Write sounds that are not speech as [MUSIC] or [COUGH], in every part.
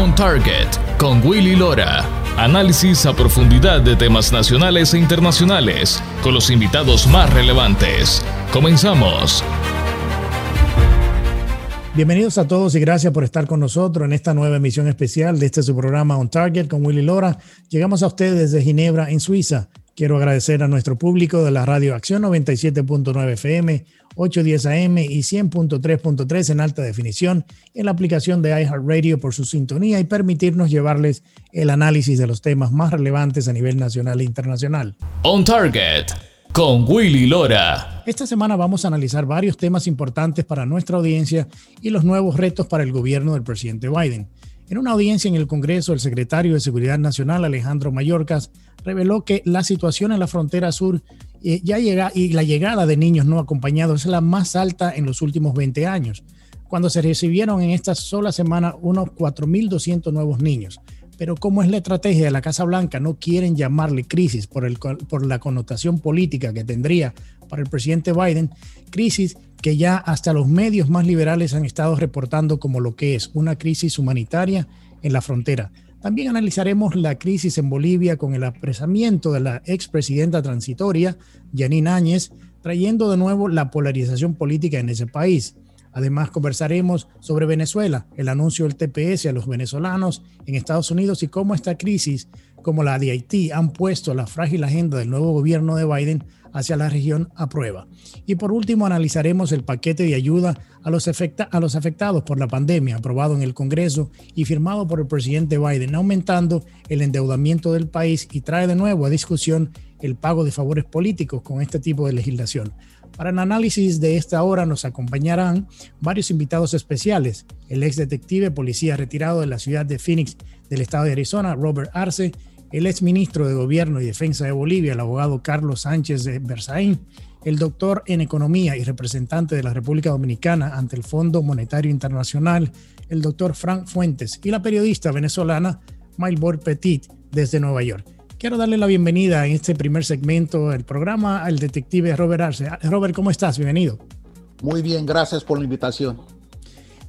On Target con Willy Lora. Análisis a profundidad de temas nacionales e internacionales con los invitados más relevantes. Comenzamos. Bienvenidos a todos y gracias por estar con nosotros en esta nueva emisión especial de este su programa On Target con Willy Lora. Llegamos a ustedes desde Ginebra, en Suiza. Quiero agradecer a nuestro público de la Radio Acción 97.9 FM, 810 AM y 100.3.3 en alta definición en la aplicación de iHeartRadio por su sintonía y permitirnos llevarles el análisis de los temas más relevantes a nivel nacional e internacional. On Target con Willy Lora. Esta semana vamos a analizar varios temas importantes para nuestra audiencia y los nuevos retos para el gobierno del presidente Biden. En una audiencia en el Congreso, el secretario de Seguridad Nacional, Alejandro Mayorkas, reveló que la situación en la frontera sur eh, ya y la llegada de niños no acompañados es la más alta en los últimos 20 años, cuando se recibieron en esta sola semana unos 4.200 nuevos niños. Pero como es la estrategia de la Casa Blanca, no quieren llamarle crisis por, el, por la connotación política que tendría para el presidente Biden, crisis que ya hasta los medios más liberales han estado reportando como lo que es una crisis humanitaria en la frontera. También analizaremos la crisis en Bolivia con el apresamiento de la expresidenta transitoria, Janine Áñez, trayendo de nuevo la polarización política en ese país. Además, conversaremos sobre Venezuela, el anuncio del TPS a los venezolanos en Estados Unidos y cómo esta crisis, como la de Haití, han puesto la frágil agenda del nuevo gobierno de Biden hacia la región a prueba. Y por último, analizaremos el paquete de ayuda a los, a los afectados por la pandemia aprobado en el Congreso y firmado por el presidente Biden, aumentando el endeudamiento del país y trae de nuevo a discusión el pago de favores políticos con este tipo de legislación. Para el análisis de esta hora nos acompañarán varios invitados especiales. El ex detective policía retirado de la ciudad de Phoenix del estado de Arizona, Robert Arce, el ex ministro de Gobierno y Defensa de Bolivia, el abogado Carlos Sánchez de Berzaín, el doctor en Economía y representante de la República Dominicana ante el Fondo Monetario Internacional, el doctor Frank Fuentes, y la periodista venezolana Maylbor Petit desde Nueva York. Quiero darle la bienvenida en este primer segmento del programa al detective Robert Arce. Robert, ¿cómo estás? Bienvenido. Muy bien, gracias por la invitación.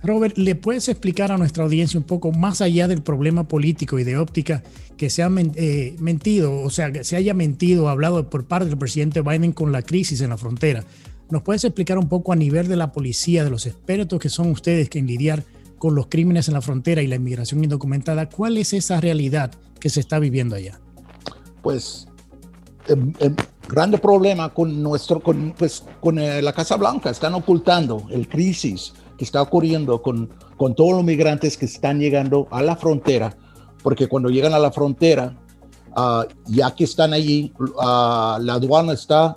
Robert, ¿le puedes explicar a nuestra audiencia un poco más allá del problema político y de óptica que se ha eh, mentido, o sea, que se haya mentido, hablado por parte del presidente Biden con la crisis en la frontera? ¿Nos puedes explicar un poco a nivel de la policía, de los expertos que son ustedes que en lidiar con los crímenes en la frontera y la inmigración indocumentada, cuál es esa realidad que se está viviendo allá? Pues el, el grande problema con nuestro, con, pues, con eh, la Casa Blanca, están ocultando el crisis que está ocurriendo con, con todos los migrantes que están llegando a la frontera, porque cuando llegan a la frontera, uh, ya que están allí, uh, la aduana está,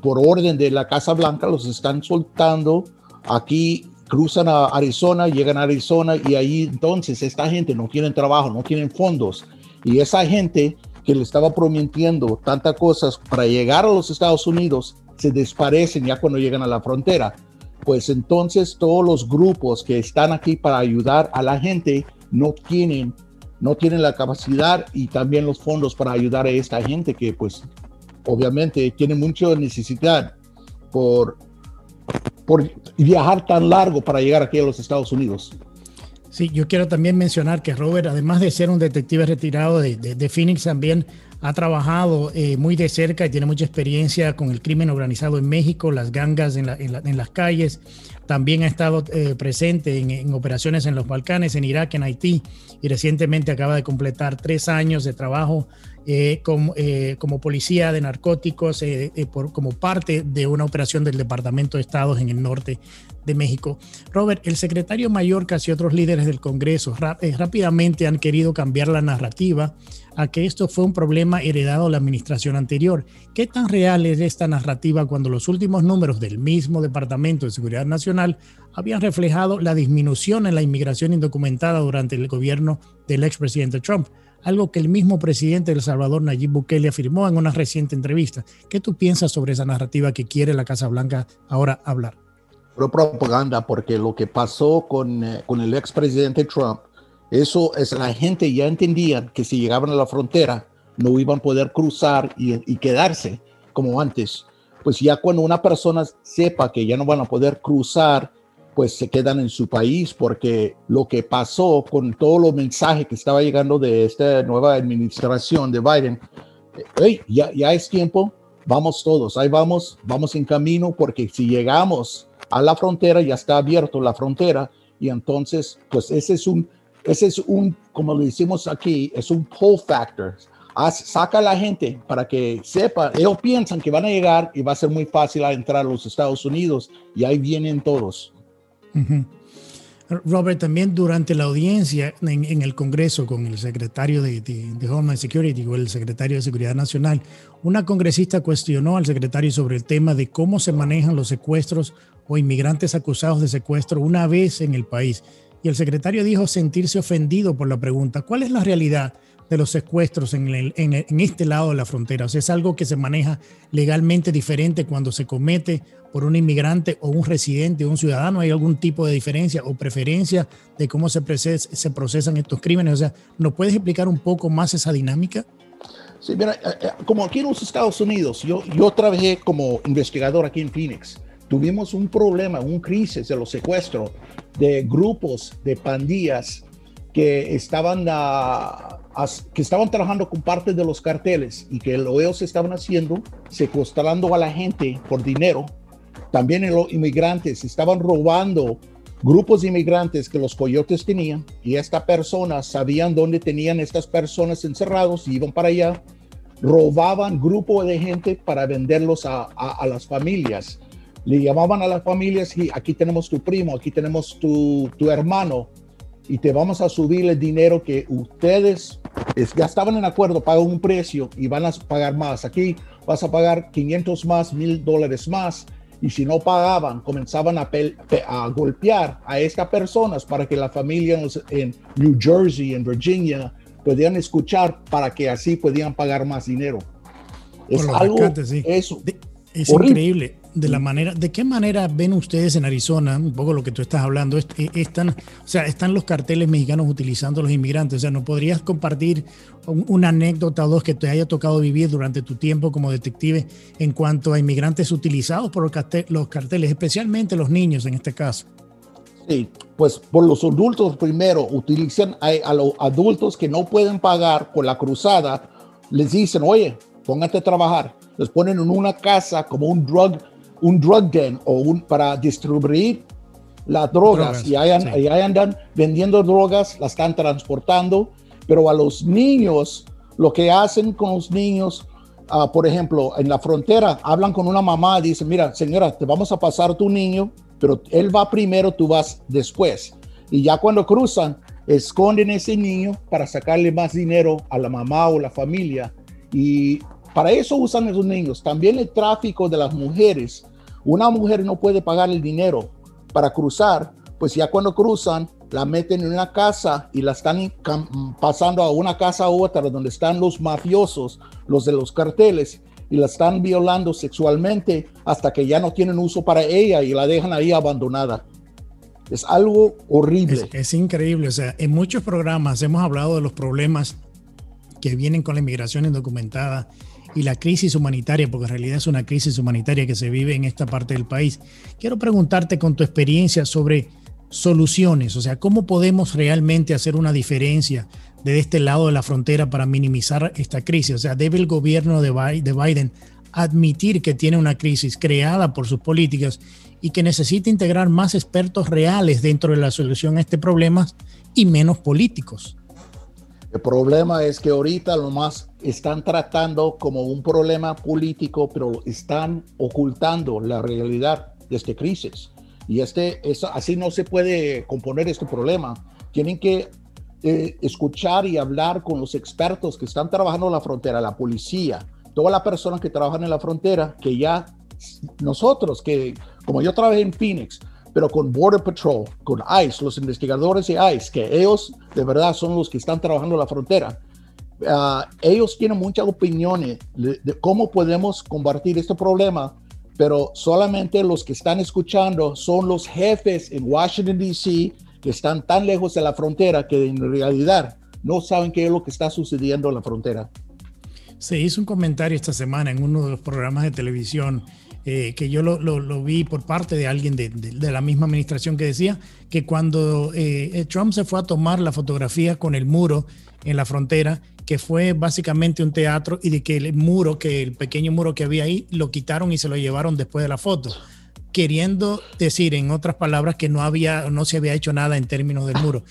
por orden de la Casa Blanca, los están soltando aquí cruzan a Arizona, llegan a Arizona y ahí entonces esta gente no tiene trabajo, no tienen fondos. Y esa gente que le estaba prometiendo tantas cosas para llegar a los Estados Unidos se desaparecen ya cuando llegan a la frontera pues entonces todos los grupos que están aquí para ayudar a la gente no tienen, no tienen la capacidad y también los fondos para ayudar a esta gente que pues obviamente tiene mucha necesidad por, por viajar tan largo para llegar aquí a los Estados Unidos. Sí, yo quiero también mencionar que Robert, además de ser un detective retirado de, de Phoenix, también ha trabajado eh, muy de cerca y tiene mucha experiencia con el crimen organizado en México, las gangas en, las calles. También ha estado eh, presente en, operaciones en los Balcanes, en Irak, en Haití y recientemente acaba de completar tres años de trabajo eh, como, como, policía de narcóticos por, como parte de una operación del Departamento de Estados en el norte de México. Robert, el secretario mayor, casi otros líderes del Congreso rápidamente han querido cambiar la narrativa a que esto fue un problema heredado de la administración anterior. ¿Qué tan real es esta narrativa cuando los últimos números del mismo Departamento de Seguridad Nacional habían reflejado la disminución en la inmigración indocumentada durante el gobierno del expresidente Trump? Algo que el mismo presidente de El Salvador, Nayib Bukele, afirmó en una reciente entrevista. ¿Qué tú piensas sobre esa narrativa que quiere la Casa Blanca ahora hablar? Pro propaganda, porque lo que pasó con, eh, con el expresidente Trump eso es la gente ya entendía que si llegaban a la frontera no iban a poder cruzar y, quedarse como antes. Pues ya cuando una persona sepa que ya no van a poder cruzar pues se quedan en su país porque lo que pasó con todos los mensajes que estaba llegando de esta nueva administración de Biden, hey, ya, ya es tiempo, vamos todos, ahí vamos, vamos en camino porque si llegamos a la frontera, ya está abierto la frontera y entonces, pues ese es un, ese es un, como lo decimos aquí, es un pull factor. saca a la gente para que sepa, ellos piensan que van a llegar y va a ser muy fácil entrar a los Estados Unidos y ahí vienen todos. Robert, también durante la audiencia en, el Congreso con el secretario de, de, Homeland Security o el secretario de Seguridad Nacional, una congresista cuestionó al secretario sobre el tema de cómo se manejan los secuestros o inmigrantes acusados de secuestro una vez en el país. Y el secretario dijo sentirse ofendido por la pregunta. ¿Cuál es la realidad de los secuestros en, en, este lado de la frontera? O sea, es algo que se maneja legalmente diferente cuando se comete por un inmigrante o un residente o un ciudadano. ¿Hay algún tipo de diferencia o preferencia de cómo se, se procesan estos crímenes? O sea, ¿nos puedes explicar un poco más esa dinámica? Sí, mira, eh, eh, como aquí en los Estados Unidos, yo, yo trabajé como investigador aquí en Phoenix tuvimos un problema, un crisis de los secuestros de grupos de pandillas que estaban, que estaban trabajando con parte de los carteles y que lo ellos estaban haciendo, secuestrando a la gente por dinero. También los inmigrantes estaban robando grupos de inmigrantes que los coyotes tenían y estas personas sabían dónde tenían estas personas encerrados y iban para allá, robaban grupo de gente para venderlos a, a las familias le llamaban a las familias y aquí tenemos tu primo, aquí tenemos tu, tu hermano y te vamos a subir el dinero que ustedes ya estaban en acuerdo, pagan un precio y van a pagar más. Aquí vas a pagar 500 más, 1000 dólares más. Y si no pagaban, comenzaban a, a, golpear a estas personas para que la familia en New Jersey, en Virginia, podían escuchar para que así podían pagar más dinero. Es algo, eso. Es increíble de la manera, ¿de qué manera ven ustedes en Arizona, un poco lo que tú estás hablando, eh, están, o sea, están los carteles mexicanos utilizando a los inmigrantes? O sea, ¿no podrías compartir una anécdota o dos que te haya tocado vivir durante tu tiempo como detective en cuanto a inmigrantes utilizados por los carteles, especialmente los niños en este caso? Sí, pues por los adultos primero utilizan a, a los adultos que no pueden pagar por la cruzada, les dicen, oye, póngate a trabajar. Les ponen en una casa como un drug un drug den o un, para distribuir las drogas, y, ahí, andan vendiendo drogas, las están transportando, pero a los niños, lo que hacen con los niños, uh, por ejemplo, en la frontera, hablan con una mamá y dicen, mira, señora, te vamos a pasar tu niño, pero él va primero, tú vas después. Y ya cuando cruzan, esconden ese niño para sacarle más dinero a la mamá o la familia. Y para eso usan esos niños. También el tráfico de las mujeres una mujer no puede pagar el dinero para cruzar, pues ya cuando cruzan, la meten en una casa y la están pasando a una casa u otra donde están los mafiosos, los de los carteles, y la están violando sexualmente hasta que ya no tienen uso para ella y la dejan ahí abandonada. Es algo horrible. Es, es increíble. O sea, en muchos programas hemos hablado de los problemas que vienen con la inmigración indocumentada y la crisis humanitaria, porque en realidad es una crisis humanitaria que se vive en esta parte del país. Quiero preguntarte con tu experiencia sobre soluciones, o sea, cómo podemos realmente hacer una diferencia de este lado de la frontera para minimizar esta crisis. O sea, debe el gobierno de Biden admitir que tiene una crisis creada por sus políticas y que necesita integrar más expertos reales dentro de la solución a este problema y menos políticos. El problema es que ahorita lo más están tratando como un problema político, pero están ocultando la realidad de esta crisis. Y este, así no se puede componer este problema. Tienen que eh, escuchar y hablar con los expertos que están trabajando en la frontera, la policía, todas las personas que trabajan en la frontera, que ya nosotros, que como yo trabajé en Phoenix, pero con Border Patrol, con ICE, los investigadores de ICE, que ellos de verdad son los que están trabajando la frontera. Ah, ellos tienen muchas opiniones de, cómo podemos combatir este problema, pero solamente los que están escuchando son los jefes en Washington, D.C., que están tan lejos de la frontera que en realidad no saben qué es lo que está sucediendo en la frontera. Se hizo un comentario esta semana en uno de los programas de televisión eh, que yo lo, vi por parte de alguien de, la misma administración que decía que cuando eh, Trump se fue a tomar la fotografía con el muro en la frontera, que fue básicamente un teatro y de que el muro, que el pequeño muro que había ahí, lo quitaron y se lo llevaron después de la foto queriendo decir, en otras palabras, que no había, no se había hecho nada en términos del muro.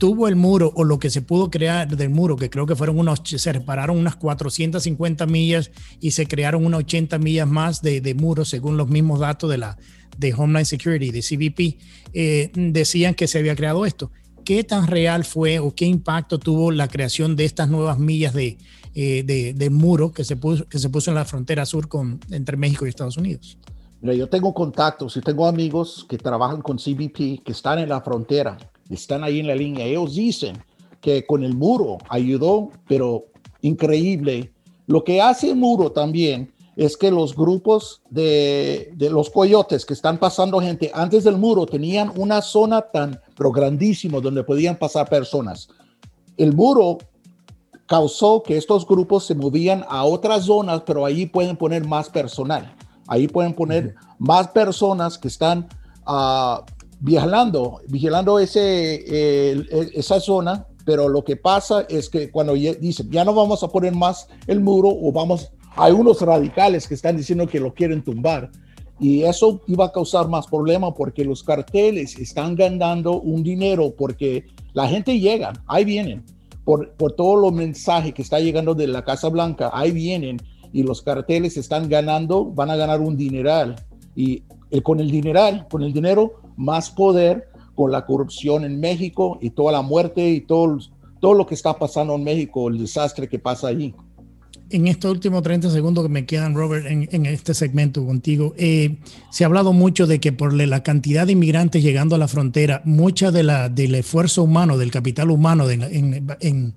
Tuvo el muro o lo que se pudo crear del muro, que creo que fueron unos, se separaron unas 450 millas y se crearon unas 80 millas más de, de muros según los mismos datos de la de Homeland Security, de CBP, eh, decían que se había creado esto. ¿Qué tan real fue o qué impacto tuvo la creación de estas nuevas millas de, eh, de, de muro que se, puso, que se puso en la frontera sur con, entre México y Estados Unidos? Mira, yo tengo contactos y tengo amigos que trabajan con CBP, que están en la frontera, están ahí en la línea. Ellos dicen que con el muro ayudó, pero increíble. Lo que hace el muro también es que los grupos de, de, los coyotes que están pasando gente antes del muro tenían una zona tan, pero grandísimo, donde podían pasar personas. El muro causó que estos grupos se movían a otras zonas, pero allí pueden poner más personal. Ahí pueden poner más personas que están uh, vigilando, vigilando ese, esa zona, pero lo que pasa es que cuando dicen, ya no vamos a poner más el muro o vamos, hay unos radicales que están diciendo que lo quieren tumbar. Y eso iba a causar más problema porque los carteles están ganando un dinero porque la gente llega, ahí vienen, por, por todo los mensajes que está llegando de la Casa Blanca, ahí vienen y los carteles están ganando, van a ganar un dineral. Y eh, con el dineral, con el dinero, más poder con la corrupción en México y toda la muerte y todo, todo lo que está pasando en México, el desastre que pasa allí. En estos últimos 30 segundos que me quedan, Robert, en, este segmento contigo, eh, se ha hablado mucho de que por la cantidad de inmigrantes llegando a la frontera, mucha de la, del esfuerzo humano, del capital humano, de,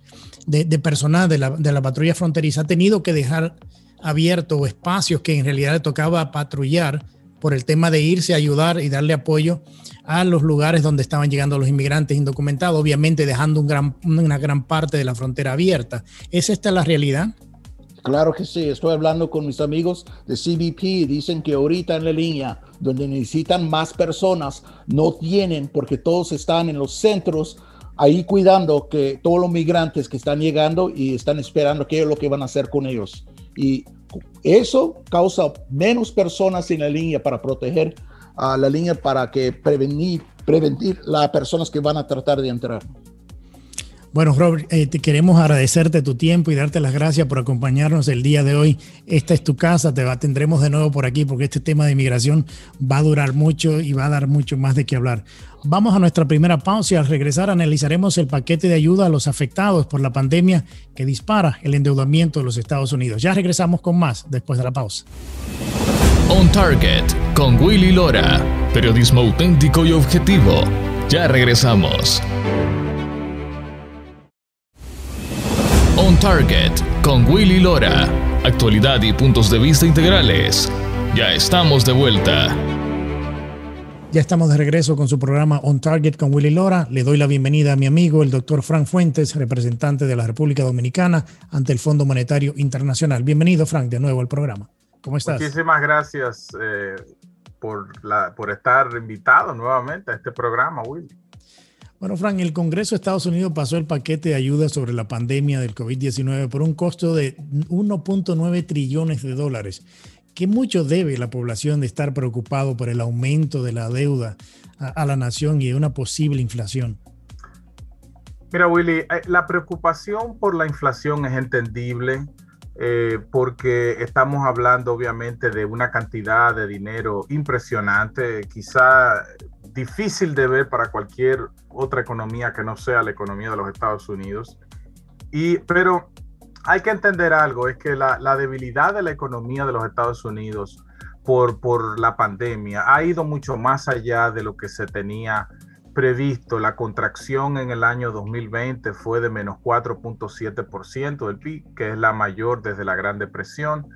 de personal de la, de la patrulla fronteriza ha tenido que dejar abierto espacios que en realidad le tocaba patrullar por el tema de irse a ayudar y darle apoyo a los lugares donde estaban llegando los inmigrantes indocumentados, obviamente dejando un gran, una gran parte de la frontera abierta. ¿Es esta la realidad? Claro que sí, estoy hablando con mis amigos de CBP, dicen que ahorita en la línea donde necesitan más personas, no tienen porque todos están en los centros ahí cuidando que todos los migrantes que están llegando y están esperando qué es lo que van a hacer con ellos. Y eso causa menos personas en la línea para proteger a la línea para que prevenir, prevenir las personas que van a tratar de entrar. Bueno, Robert, eh, te queremos agradecerte tu tiempo y darte las gracias por acompañarnos el día de hoy. Esta es tu casa, te tendremos de nuevo por aquí porque este tema de inmigración va a durar mucho y va a dar mucho más de qué hablar. Vamos a nuestra primera pausa y al regresar analizaremos el paquete de ayuda a los afectados por la pandemia que dispara el endeudamiento de los Estados Unidos. Ya regresamos con más después de la pausa. On Target con Willy Lora, periodismo auténtico y objetivo. Ya regresamos. On Target con Willy Lora. Actualidad y puntos de vista integrales. Ya estamos de vuelta. Ya estamos de regreso con su programa On Target con Willy Lora. Le doy la bienvenida a mi amigo, el doctor Frank Fuentes, representante de la República Dominicana ante el Fondo Monetario Internacional. Bienvenido, Frank, de nuevo al programa. ¿Cómo estás? Muchísimas gracias eh, por, la, por estar invitado nuevamente a este programa, Willy. Bueno, Frank, el Congreso de Estados Unidos pasó el paquete de ayuda sobre la pandemia del COVID-19 por un costo de 1.9 trillones de dólares. ¿Qué mucho debe la población de estar preocupado por el aumento de la deuda a, la nación y de una posible inflación? Mira, Willy, eh, la preocupación por la inflación es entendible eh, porque estamos hablando obviamente de una cantidad de dinero impresionante, quizá difícil de ver para cualquier otra economía que no sea la economía de los Estados Unidos. Y, pero hay que entender algo, es que la, la debilidad de la economía de los Estados Unidos por, por la pandemia ha ido mucho más allá de lo que se tenía previsto. La contracción en el año 2020 fue de menos 4.7% del PIB, que es la mayor desde la Gran Depresión.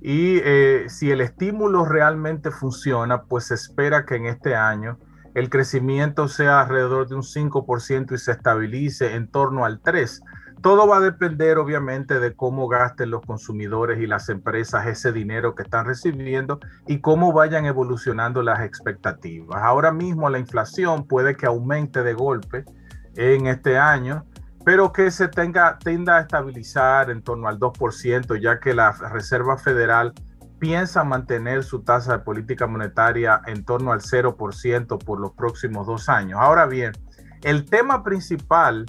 Y eh, si el estímulo realmente funciona, pues se espera que en este año el crecimiento sea alrededor de un 5% y se estabilice en torno al 3%. Todo va a depender obviamente de cómo gasten los consumidores y las empresas ese dinero que están recibiendo y cómo vayan evolucionando las expectativas. Ahora mismo la inflación puede que aumente de golpe en este año, pero que se tenga, tienda a estabilizar en torno al 2%, ya que la Reserva Federal piensa mantener su tasa de política monetaria en torno al 0% por los próximos dos años. Ahora bien, el tema principal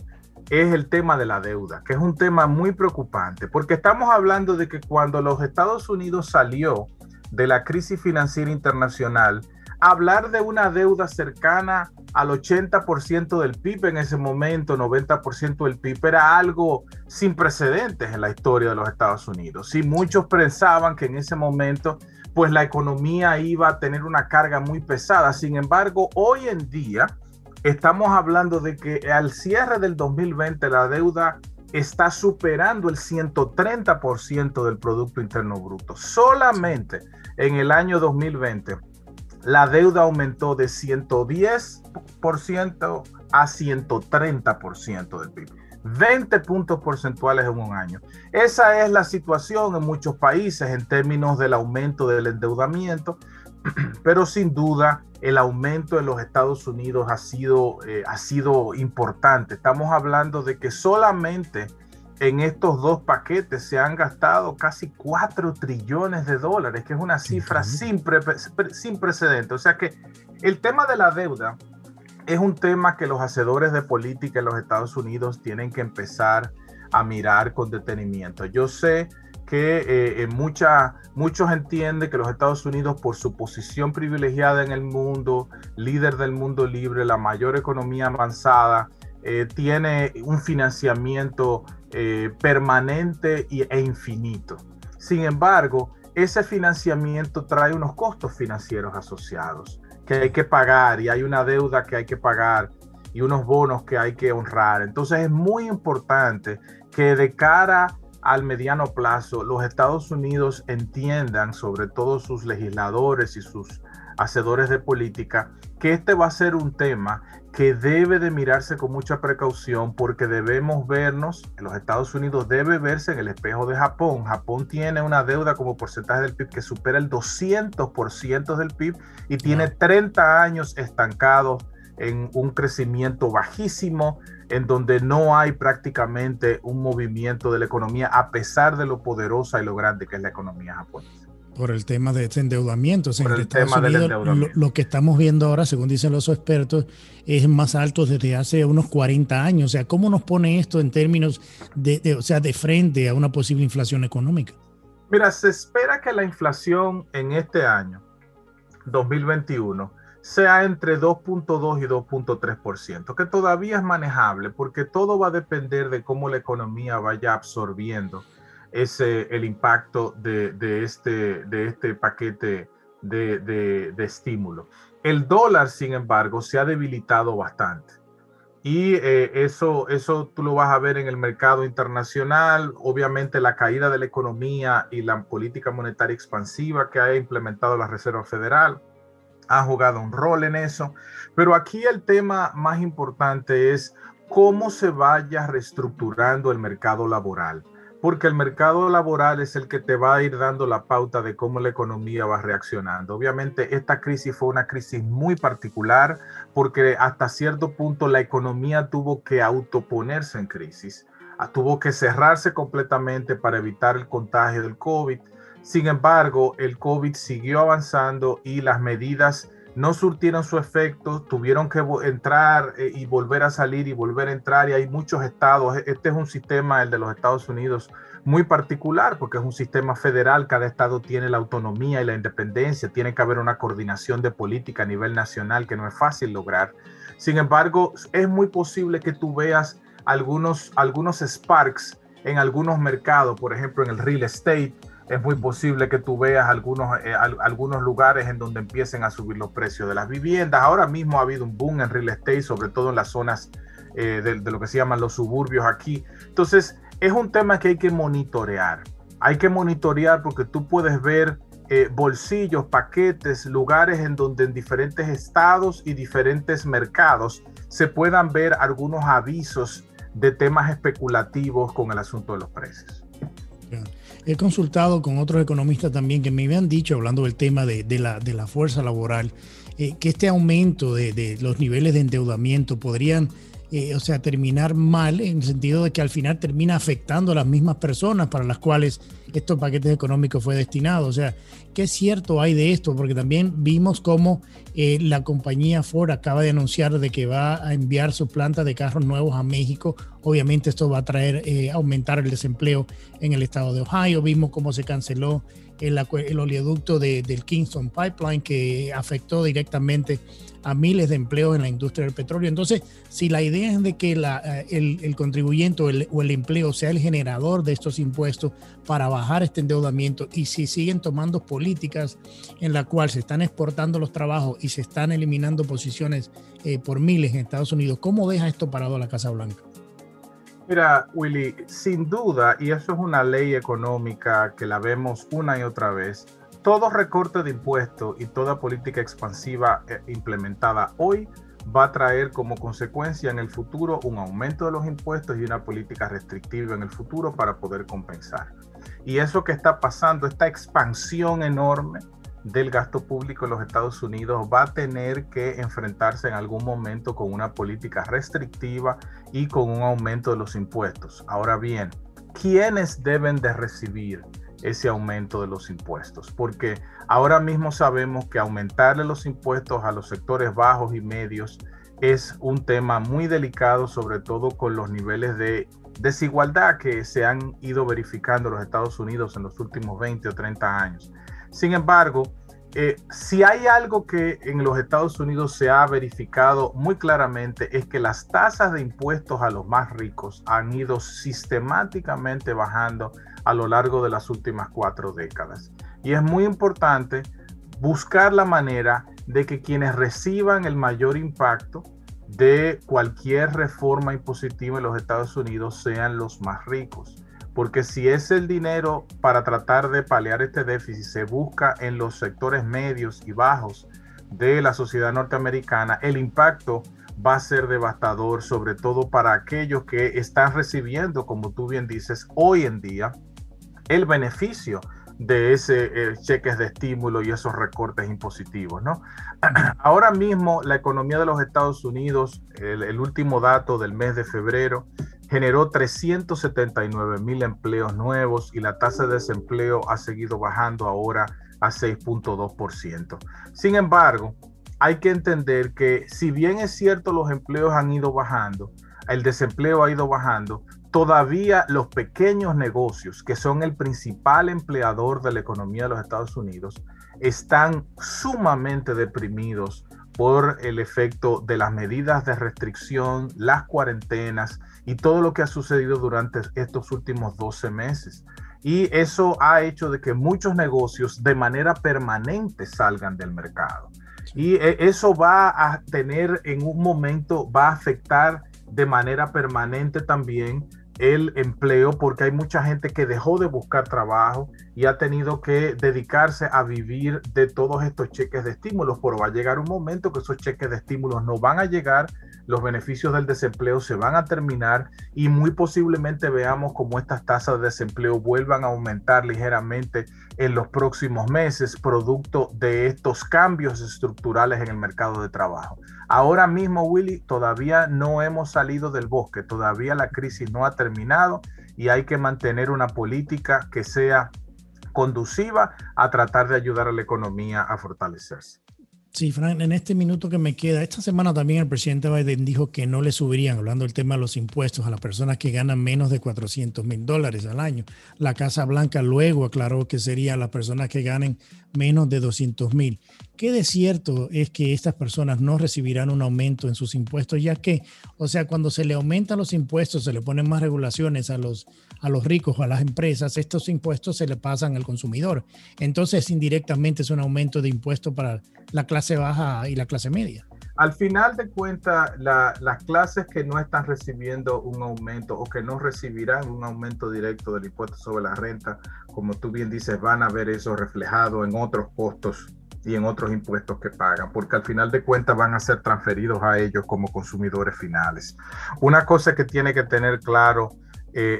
es el tema de la deuda, que es un tema muy preocupante, porque estamos hablando de que cuando los Estados Unidos salió de la crisis financiera internacional, hablar de una deuda cercana al 80% del PIB en ese momento, 90% del PIB, era algo sin precedentes en la historia de los Estados Unidos. Si muchos pensaban que en ese momento, pues la economía iba a tener una carga muy pesada. Sin embargo, hoy en día estamos hablando de que al cierre del 2020 la deuda está superando el 130% del Producto Interno Bruto. Solamente en el año 2020 la deuda aumentó de 110% a 130% del PIB. 20 puntos porcentuales en un año. Esa es la situación en muchos países en términos del aumento del endeudamiento, [CLEARS THROAT] pero sin duda el aumento en los Estados Unidos ha sido, eh, ha sido importante. Estamos hablando de que solamente en estos dos paquetes se han gastado casi 4 trillones de dólares, que es una cifra sin, sin precedente. O sea que el tema de la deuda es un tema que los hacedores de política en los Estados Unidos tienen que empezar a mirar con detenimiento. Yo sé que eh, eh muchos entienden que los Estados Unidos, por su posición privilegiada en el mundo, líder del mundo libre, la mayor economía avanzada, eh, tiene un financiamiento permanente e infinito. Sin embargo, ese financiamiento trae unos costos financieros asociados que hay que pagar y hay una deuda que hay que pagar y unos bonos que hay que honrar. Entonces es muy importante que de cara al mediano plazo los Estados Unidos entiendan, sobre todo sus legisladores y sus hacedores de política, que este va a ser un tema que debe de mirarse con mucha precaución porque debemos vernos, los Estados Unidos debe verse en el espejo de Japón. Japón tiene una deuda como porcentaje del PIB que supera el 200% del PIB y tiene 30 años estancados en un crecimiento bajísimo, en donde no hay prácticamente un movimiento de la economía a pesar de lo poderosa y lo grande que es la economía japonesa por el tema de este endeudamiento. en el tema del endeudamiento. Lo, que estamos viendo ahora, según dicen los expertos, es más alto desde hace unos 40 años. O sea, ¿cómo nos pone esto en términos de, o sea, de frente a una posible inflación económica? Mira, se espera que la inflación en este año, 2021, sea entre 2.2 y 2.3%, que todavía es manejable porque todo va a depender de cómo la economía vaya absorbiendo ese, el impacto de, este, de este paquete de, de, estímulo. El dólar, sin embargo, se ha debilitado bastante. Y eh, eso, eso tú lo vas a ver en el mercado internacional. Obviamente la caída de la economía y la política monetaria expansiva que ha implementado la Reserva Federal ha jugado un rol en eso. Pero aquí el tema más importante es cómo se vaya reestructurando el mercado laboral porque el mercado laboral es el que te va a ir dando la pauta de cómo la economía va reaccionando. Obviamente esta crisis fue una crisis muy particular porque hasta cierto punto la economía tuvo que autoponerse en crisis, ah, tuvo que cerrarse completamente para evitar el contagio del COVID. Sin embargo, el COVID siguió avanzando y las medidas no surtieron su efecto, tuvieron que entrar eh, y volver a salir y volver a entrar y hay muchos estados. E-, este es un sistema, el de los Estados Unidos, muy particular porque es un sistema federal, cada estado tiene la autonomía y la independencia, tiene que haber una coordinación de política a nivel nacional que no es fácil lograr. Sin embargo, es muy posible que tú veas algunos, algunos sparks en algunos mercados, por ejemplo en el real estate, es muy posible que tú veas algunos, eh, algunos lugares en donde empiecen a subir los precios de las viviendas. Ahora mismo ha habido un boom en real estate, sobre todo en las zonas eh, de, lo que se llaman los suburbios aquí. Entonces, es un tema que hay que monitorear. Hay que monitorear porque tú puedes ver eh, bolsillos, paquetes, lugares en donde en diferentes estados y diferentes mercados se puedan ver algunos avisos de temas especulativos con el asunto de los precios. He consultado con otros economistas también que me habían dicho, hablando del tema de, la, fuerza laboral, eh, que este aumento de, los niveles de endeudamiento podrían eh, o sea, terminar mal en el sentido de que al final termina afectando a las mismas personas para las cuales estos paquetes económicos fue destinado. O sea, ¿qué cierto hay de esto? Porque también vimos cómo eh, la compañía Ford acaba de anunciar de que va a enviar su planta de carros nuevos a México. Obviamente esto va a traer, eh, aumentar el desempleo en el estado de Ohio. Vimos cómo se canceló el, oleoducto del Kingston Pipeline que afectó directamente a miles de empleos en la industria del petróleo. Entonces, si la idea es de que eh, el, contribuyente o el, empleo sea el generador de estos impuestos para bajar este endeudamiento y si siguen tomando políticas en la cual se están exportando los trabajos y se están eliminando posiciones eh, por miles en Estados Unidos, ¿cómo deja esto parado a la Casa Blanca? Mira, Willy, sin duda, y eso es una ley económica que la vemos una y otra vez, todo recorte de impuestos y toda política expansiva eh, implementada hoy va a traer como consecuencia en el futuro un aumento de los impuestos y una política restrictiva en el futuro para poder compensar. Y eso que está pasando, esta expansión enorme del gasto público en los Estados Unidos va a tener que enfrentarse en algún momento con una política restrictiva y con un aumento de los impuestos. Ahora bien, ¿quiénes deben de recibir ese aumento de los impuestos, porque ahora mismo sabemos que aumentarle los impuestos a los sectores bajos y medios es un tema muy delicado, sobre todo con los niveles de desigualdad que se han ido verificando en los Estados Unidos en los últimos 20 o 30 años. Sin embargo, eh, si hay algo que en los Estados Unidos se ha verificado muy claramente es que las tasas de impuestos a los más ricos han ido sistemáticamente bajando a lo largo de las últimas cuatro décadas. Y es muy importante buscar la manera de que quienes reciban el mayor impacto de cualquier reforma impositiva en los Estados Unidos sean los más ricos. Porque si es el dinero para tratar de paliar este déficit se busca en los sectores medios y bajos de la sociedad norteamericana, el impacto va a ser devastador, sobre todo para aquellos que están recibiendo, como tú bien dices, hoy en día el beneficio de ese eh, cheques de estímulo y esos recortes impositivos, ¿no? [CLEARS THROAT] Ahora mismo la economía de los Estados Unidos, el, último dato del mes de febrero, generó 379 mil empleos nuevos y la tasa de desempleo ha seguido bajando ahora a 6.2%. Sin embargo, hay que entender que si bien es cierto los empleos han ido bajando, el desempleo ha ido bajando, todavía los pequeños negocios, que son el principal empleador de la economía de los Estados Unidos, están sumamente deprimidos por el efecto de las medidas de restricción, las cuarentenas y todo lo que ha sucedido durante estos últimos 12 meses. Y eso ha hecho de que muchos negocios de manera permanente salgan del mercado. Y eh, eso va a tener en un momento, va a afectar de manera permanente también el empleo porque hay mucha gente que dejó de buscar trabajo y ha tenido que dedicarse a vivir de todos estos cheques de estímulos, pero va a llegar un momento que esos cheques de estímulos no van a llegar, los beneficios del desempleo se van a terminar y muy posiblemente veamos como estas tasas de desempleo vuelvan a aumentar ligeramente en los próximos meses, producto de estos cambios estructurales en el mercado de trabajo. Ahora mismo, Willy, todavía no hemos salido del bosque, todavía la crisis no ha terminado y hay que mantener una política que sea conduciva a tratar de ayudar a la economía a fortalecerse. Sí, Frank, en este minuto que me queda, esta semana también el presidente Biden dijo que no le subirían, hablando del tema de los impuestos, a las personas que ganan menos de 400 mil dólares al año. La Casa Blanca luego aclaró que serían las personas que ganen menos de 200 mil. ¿Qué de cierto es que estas personas no recibirán un aumento en sus impuestos, ya que, o sea, cuando se le aumentan los impuestos, se le ponen más regulaciones a los, a los ricos a las empresas, estos impuestos se le pasan al consumidor. Entonces, indirectamente es un aumento de impuestos para la clase baja y la clase media. Al final de cuentas, las clases que no están recibiendo un aumento o que no recibirán un aumento directo del impuesto sobre la renta, como tú bien dices, van a ver eso reflejado en otros costos y en otros impuestos que pagan, porque al final de cuentas van a ser transferidos a ellos como consumidores finales. Una cosa que tiene que tener claro eh,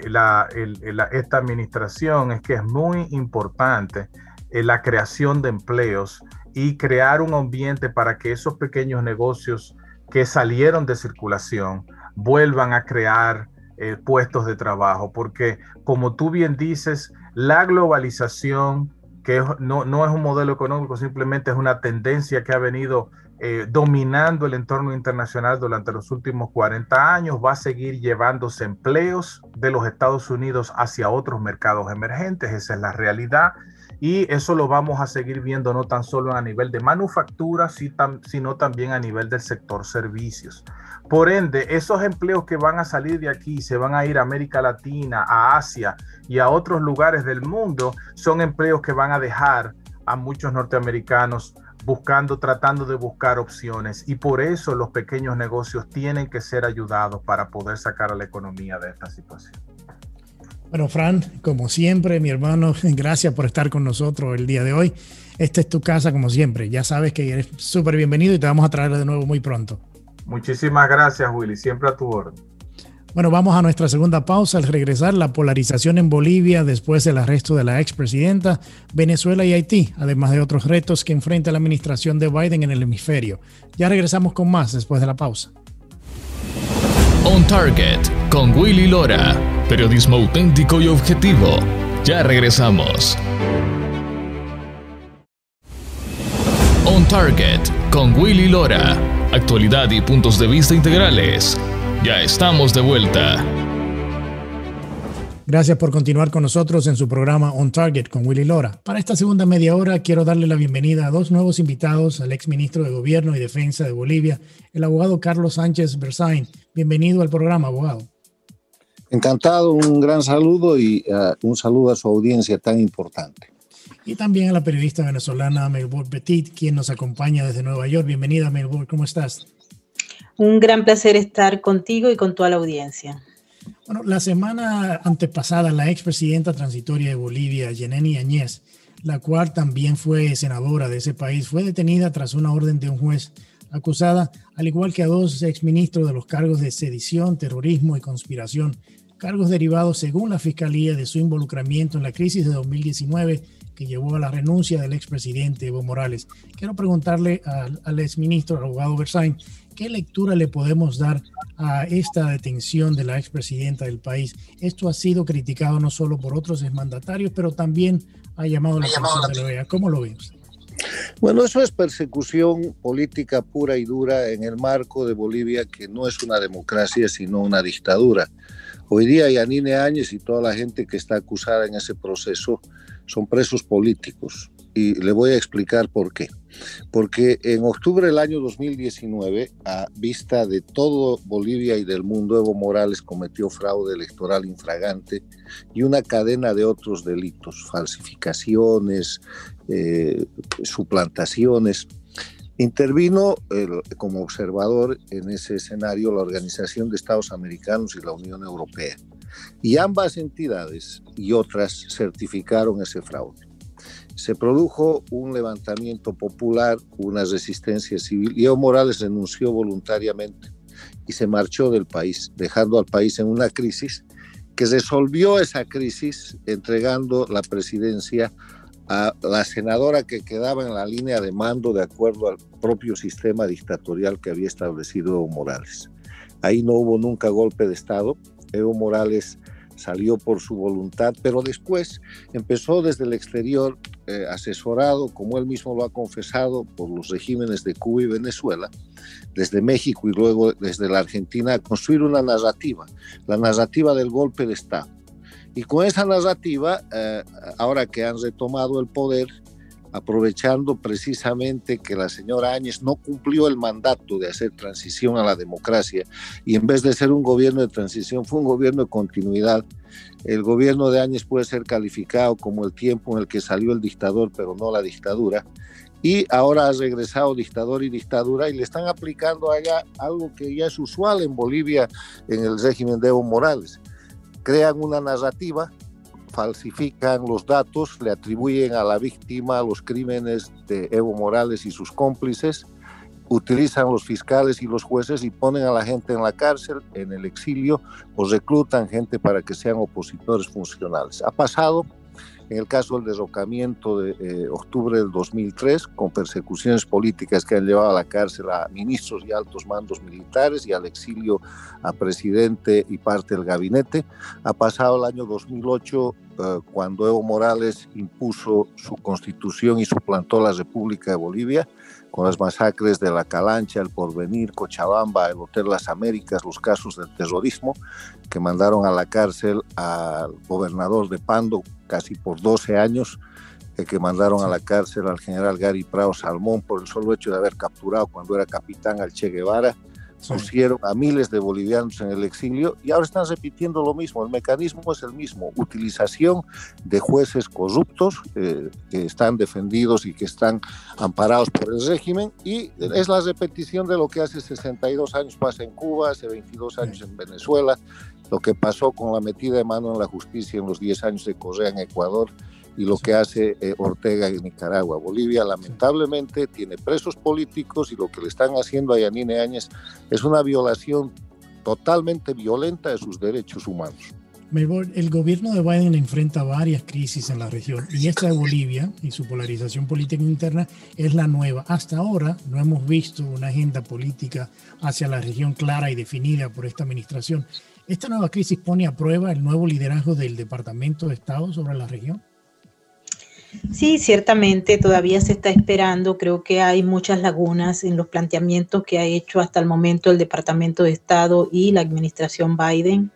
esta administración es que es muy importante eh, la creación de empleos y crear un ambiente para que esos pequeños negocios que salieron de circulación vuelvan a crear eh, puestos de trabajo, porque como tú bien dices, la globalización, que no, no, es un modelo económico, simplemente es una tendencia que ha venido eh, dominando el entorno internacional durante los últimos 40 años, va a seguir llevándose empleos de los Estados Unidos hacia otros mercados emergentes, esa es la realidad. Y eso lo vamos a seguir viendo no tan solo a nivel de manufactura, sino también a nivel del sector servicios. Por ende, esos empleos que van a salir de aquí, se van a ir a América Latina, a Asia y a otros lugares del mundo, son empleos que van a dejar a muchos norteamericanos buscando, tratando de buscar opciones. Y por eso los pequeños negocios tienen que ser ayudados para poder sacar a la economía de esta situación. Bueno, Fran, como siempre, mi hermano, [LAUGHS] gracias por estar con nosotros el día de hoy. Esta es tu casa, como siempre. Ya sabes que eres súper bienvenido y te vamos a traer de nuevo muy pronto. Muchísimas gracias, Willy. Siempre a tu orden. Bueno, vamos a nuestra segunda pausa. Al regresar, la polarización en Bolivia después del arresto de la expresidenta, Venezuela y Haití, además de otros retos que enfrenta la administración de Biden en el hemisferio. Ya regresamos con más después de la pausa. On Target con Willy Lora. Periodismo auténtico y objetivo. Ya regresamos. On Target con Willy Lora actualidad y puntos de vista integrales. Ya estamos de vuelta. Gracias por continuar con nosotros en su programa On Target con Willy Lora. Para esta segunda media hora quiero darle la bienvenida a dos nuevos invitados, al ex ministro de Gobierno y Defensa de Bolivia, el abogado Carlos Sánchez Berzain. Bienvenido al programa, abogado. Encantado, un gran saludo y uh, un saludo a su audiencia tan importante y también a la periodista venezolana Melbourne Petit, quien nos acompaña desde Nueva York. Bienvenida, Melbourne, ¿cómo estás? Un gran placer estar contigo y con toda la audiencia. Bueno, la semana antepasada, la expresidenta transitoria de Bolivia, Yeneni Añez, la cual también fue senadora de ese país, fue detenida tras una orden de un juez acusada, al igual que a dos exministros de los cargos de sedición, terrorismo y conspiración, cargos derivados, según la Fiscalía, de su involucramiento en la crisis de 2019 que llevó a la renuncia del expresidente Evo Morales. Quiero preguntarle al, al exministro, al abogado Bersain, ¿qué lectura le podemos dar a esta detención de la expresidenta del país? Esto ha sido criticado no solo por otros exmandatarios, pero también ha llamado la atención de la OEA. ¿Cómo lo ve Bueno, eso es persecución política pura y dura en el marco de Bolivia, que no es una democracia, sino una dictadura. Hoy día Yanine Áñez y toda la gente que está acusada en ese proceso son presos políticos. Y le voy a explicar por qué. Porque en octubre del año 2019, a vista de todo Bolivia y del mundo, Evo Morales cometió fraude electoral infragante y una cadena de otros delitos, falsificaciones, eh, suplantaciones. Intervino como observador en ese escenario la Organización de Estados Americanos y la Unión Europea. Y ambas entidades y otras certificaron ese fraude. Se produjo un levantamiento popular, una resistencia civil, y Evo Morales renunció voluntariamente y se marchó del país, dejando al país en una crisis que resolvió esa crisis entregando la presidencia a la senadora que quedaba en la línea de mando de acuerdo al propio sistema dictatorial que había establecido Evo Morales. Ahí no hubo nunca golpe de Estado, Evo Morales salió por su voluntad, pero después empezó desde el exterior, eh, asesorado, como él mismo lo ha confesado, por los regímenes de Cuba y Venezuela, desde México y luego desde la Argentina, a construir una narrativa, la narrativa del golpe de Estado. Y con esa narrativa, eh, ahora que han retomado el poder, aprovechando precisamente que la señora Áñez no cumplió el mandato de hacer transición a la democracia y en vez de ser un gobierno de transición fue un gobierno de continuidad. El gobierno de Áñez puede ser calificado como el tiempo en el que salió el dictador, pero no la dictadura. Y ahora ha regresado dictador y dictadura y le están aplicando allá algo que ya es usual en Bolivia en el régimen de Evo Morales. Crean una narrativa falsifican los datos, le atribuyen a la víctima los crímenes de Evo Morales y sus cómplices, utilizan los fiscales y los jueces y ponen a la gente en la cárcel, en el exilio, o reclutan gente para que sean opositores funcionales. Ha pasado en el caso del derrocamiento de eh, octubre del 2003, con persecuciones políticas que han llevado a la cárcel a ministros y altos mandos militares y al exilio a presidente y parte del gabinete. Ha pasado el año 2008, eh, cuando Evo Morales impuso su constitución y suplantó la República de Bolivia con las masacres de la Calancha, el Porvenir, Cochabamba, el Hotel Las Américas, los casos del terrorismo, que mandaron a la cárcel al gobernador de Pando casi por 12 años, eh, que mandaron a la cárcel al general Gary Prado Salmón por el solo hecho de haber capturado cuando era capitán al Che Guevara, pusieron a miles de bolivianos en el exilio y ahora están repitiendo lo mismo. El mecanismo es el mismo, utilización de jueces corruptos eh, que están defendidos y que están amparados por el régimen y es la repetición de lo que hace 62 años pasa en Cuba, hace 22 años en Venezuela, lo que pasó con la metida de mano en la justicia en los 10 años de Correa en Ecuador y lo que hace eh, Ortega en Nicaragua. Bolivia lamentablemente tiene presos políticos y lo que le están haciendo a Yanine Áñez es una violación totalmente violenta de sus derechos humanos. El gobierno de Biden enfrenta varias crisis en la región y esta de Bolivia y su polarización política interna es la nueva. Hasta ahora no hemos visto una agenda política hacia la región clara y definida por esta administración. ¿Esta nueva crisis pone a prueba el nuevo liderazgo del Departamento de Estado sobre la región? Sí, ciertamente todavía se está esperando. Creo que hay muchas lagunas en los planteamientos que ha hecho hasta el momento el Departamento de Estado y la administración Biden.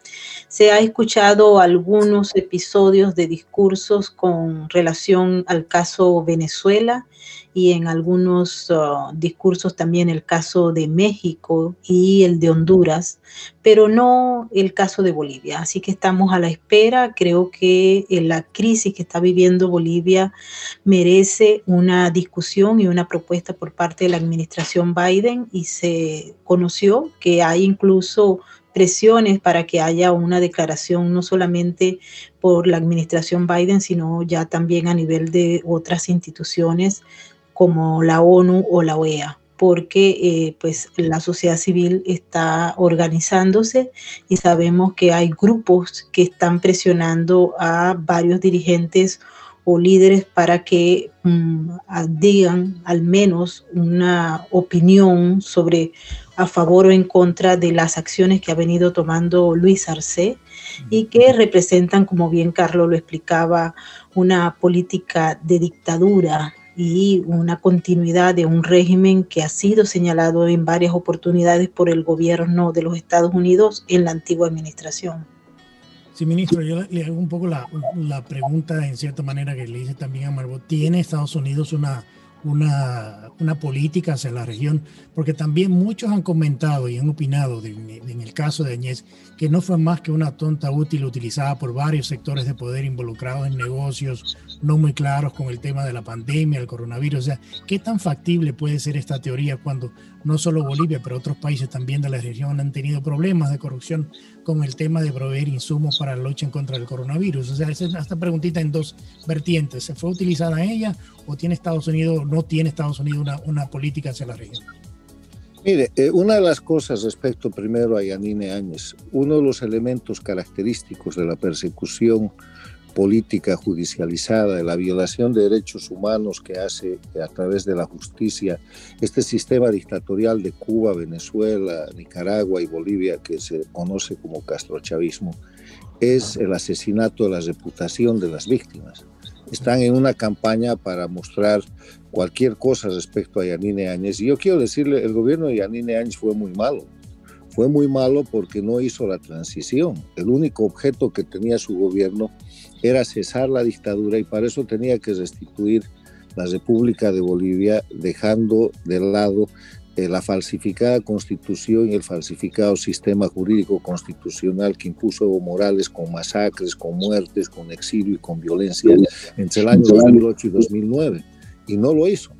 Se ha escuchado algunos episodios de discursos con relación al caso Venezuela y en algunos uh, discursos también el caso de México y el de Honduras, pero no el caso de Bolivia. Así que estamos a la espera. Creo que eh, la crisis que está viviendo Bolivia merece una discusión y una propuesta por parte de la administración Biden y se conoció que hay incluso presiones para que haya una declaración no solamente por la administración Biden, sino ya también a nivel de otras instituciones como la ONU o la OEA porque eh, pues la sociedad civil está organizándose y sabemos que hay grupos que están presionando a varios dirigentes o líderes para que mm, digan al menos una opinión sobre a favor o en contra de las acciones que ha venido tomando Luis Arce y que representan, como bien Carlos lo explicaba, una política de dictadura y una continuidad de un régimen que ha sido señalado en varias oportunidades por el gobierno de los Estados Unidos en la antigua administración. Sí, ministro, yo le hago un poco la, la pregunta en cierta manera que le hice también a Margot. ¿Tiene Estados Unidos una una, una, política hacia la región, porque también muchos han comentado y han opinado en el caso de Añez que no fue más que una tonta útil utilizada por varios sectores de poder involucrados en negocios no muy claros con el tema de la pandemia, el coronavirus. O sea, ¿qué tan factible puede ser esta teoría cuando no solo Bolivia, pero otros países también de la región han tenido problemas de corrupción con el tema de proveer insumos para la lucha contra del coronavirus? O sea, esta preguntita en dos vertientes. ¿Se fue utilizada ella o tiene Estados Unidos, no tiene Estados Unidos una, una política hacia la región? Mire, eh, una de las cosas respecto primero a Yanine Áñez, uno de los elementos característicos de la persecución política judicializada, la violación de derechos humanos que hace a través de la justicia este sistema dictatorial de Cuba, Venezuela, Nicaragua y Bolivia que se conoce como castrochavismo, es el asesinato de la reputación de las víctimas. Están en una campaña para mostrar cualquier cosa respecto a Yanine Áñez. Y yo quiero decirle, el gobierno de Yanine Áñez fue muy malo. Fue muy malo porque no hizo la transición. El único objeto que tenía su gobierno era cesar la dictadura y para eso tenía que restituir la República de Bolivia, dejando de lado eh, la falsificada constitución y el falsificado sistema jurídico constitucional que impuso Evo Morales con masacres, con muertes, con exilio y con violencia entre el año 2008 y 2009. Y no lo hizo.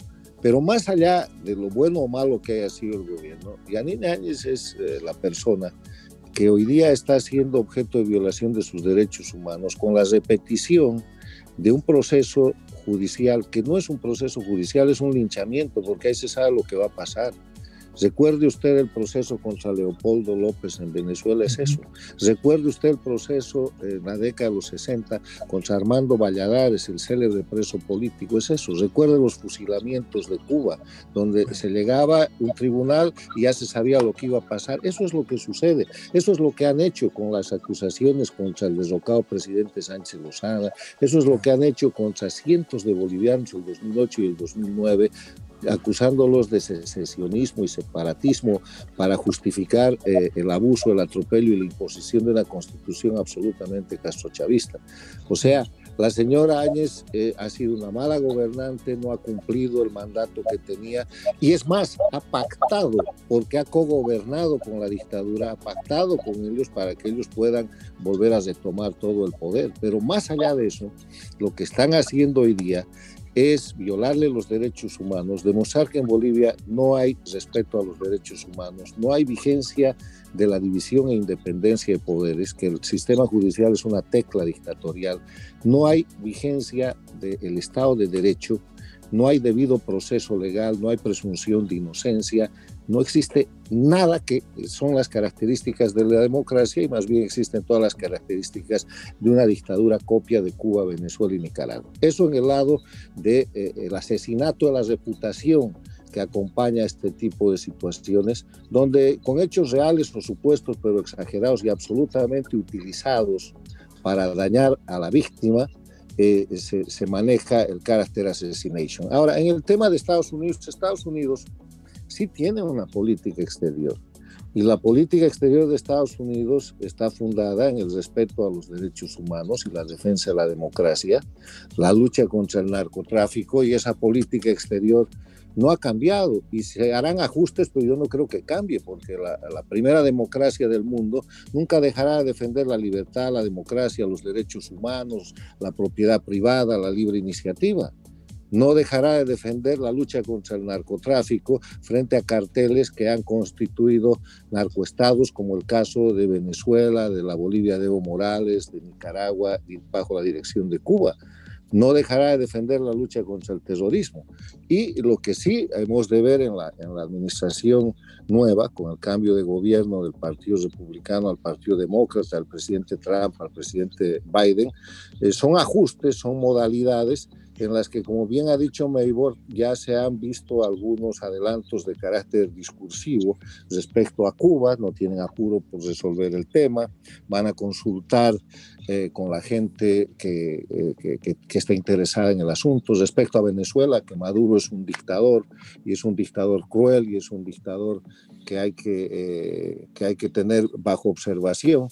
Pero más allá de lo bueno o malo que haya sido el gobierno, Yanine Áñez es eh, la persona que hoy día está siendo objeto de violación de sus derechos humanos con la repetición de un proceso judicial que no es un proceso judicial, es un linchamiento, porque ahí se sabe lo que va a pasar. Recuerde usted el proceso contra Leopoldo López en Venezuela, es eso. Recuerde usted el proceso en la década de los 60 contra Armando Valladares, el célebre preso político, es eso. Recuerde los fusilamientos de Cuba, donde se llegaba un tribunal y ya se sabía lo que iba a pasar. Eso es lo que sucede. Eso es lo que han hecho con las acusaciones contra el derrocado presidente Sánchez Lozada. Eso es lo que han hecho contra cientos de bolivianos en el 2008 y el 2009 acusándolos de secesionismo y separatismo para justificar eh, el abuso, el atropello y la imposición de una constitución absolutamente castrochavista. O sea, la señora Áñez eh, ha sido una mala gobernante, no ha cumplido el mandato que tenía y es más, ha pactado, porque ha cogobernado con la dictadura, ha pactado con ellos para que ellos puedan volver a retomar todo el poder. Pero más allá de eso, lo que están haciendo hoy día es violarle los derechos humanos, demostrar que en Bolivia no hay respeto a los derechos humanos, no hay vigencia de la división e independencia de poderes, que el sistema judicial es una tecla dictatorial, no hay vigencia del Estado de Derecho, no hay debido proceso legal, no hay presunción de inocencia, no existe nada que son las características de la democracia y más bien existen todas las características de una dictadura copia de Cuba, Venezuela y Nicaragua. Eso en el lado del de, eh, asesinato de la reputación que acompaña este tipo de situaciones, donde con hechos reales o supuestos, pero exagerados y absolutamente utilizados para dañar a la víctima, eh, se, se, maneja el carácter assassination. Ahora, en el tema de Estados Unidos, Estados Unidos sí tiene una política exterior. Y la política exterior de Estados Unidos está fundada en el respeto a los derechos humanos y la defensa de la democracia, la lucha contra el narcotráfico y esa política exterior no ha cambiado y se harán ajustes, pero yo no creo que cambie, porque la, primera democracia del mundo nunca dejará de defender la libertad, la democracia, los derechos humanos, la propiedad privada, la libre iniciativa no dejará de defender la lucha contra el narcotráfico frente a carteles que han constituido narcoestados, como el caso de Venezuela, de la Bolivia de Evo Morales, de Nicaragua, bajo la dirección de Cuba. No dejará de defender la lucha contra el terrorismo. Y lo que sí hemos de ver en la, administración nueva, con el cambio de gobierno del Partido Republicano al Partido Demócrata, al presidente Trump, al presidente Biden, eh, son ajustes, son modalidades en las que, como bien ha dicho Maybor, ya se han visto algunos adelantos de carácter discursivo respecto a Cuba, no tienen apuro por resolver el tema, van a consultar eh, con la gente que, eh, que, está interesada en el asunto. Respecto a Venezuela, que Maduro es un dictador y es un dictador cruel y es un dictador que hay que, eh, que, hay que tener bajo observación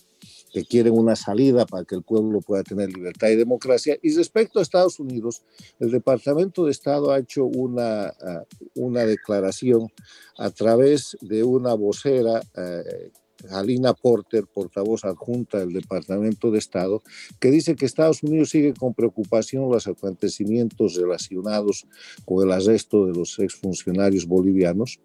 que quieren una salida para que el pueblo pueda tener libertad y democracia. Y respecto a Estados Unidos, el Departamento de Estado ha hecho una, ah, una declaración a través de una vocera eh, Alina Porter, portavoz adjunta del Departamento de Estado, que dice que Estados Unidos sigue con preocupación los acontecimientos relacionados con el arresto de los exfuncionarios bolivianos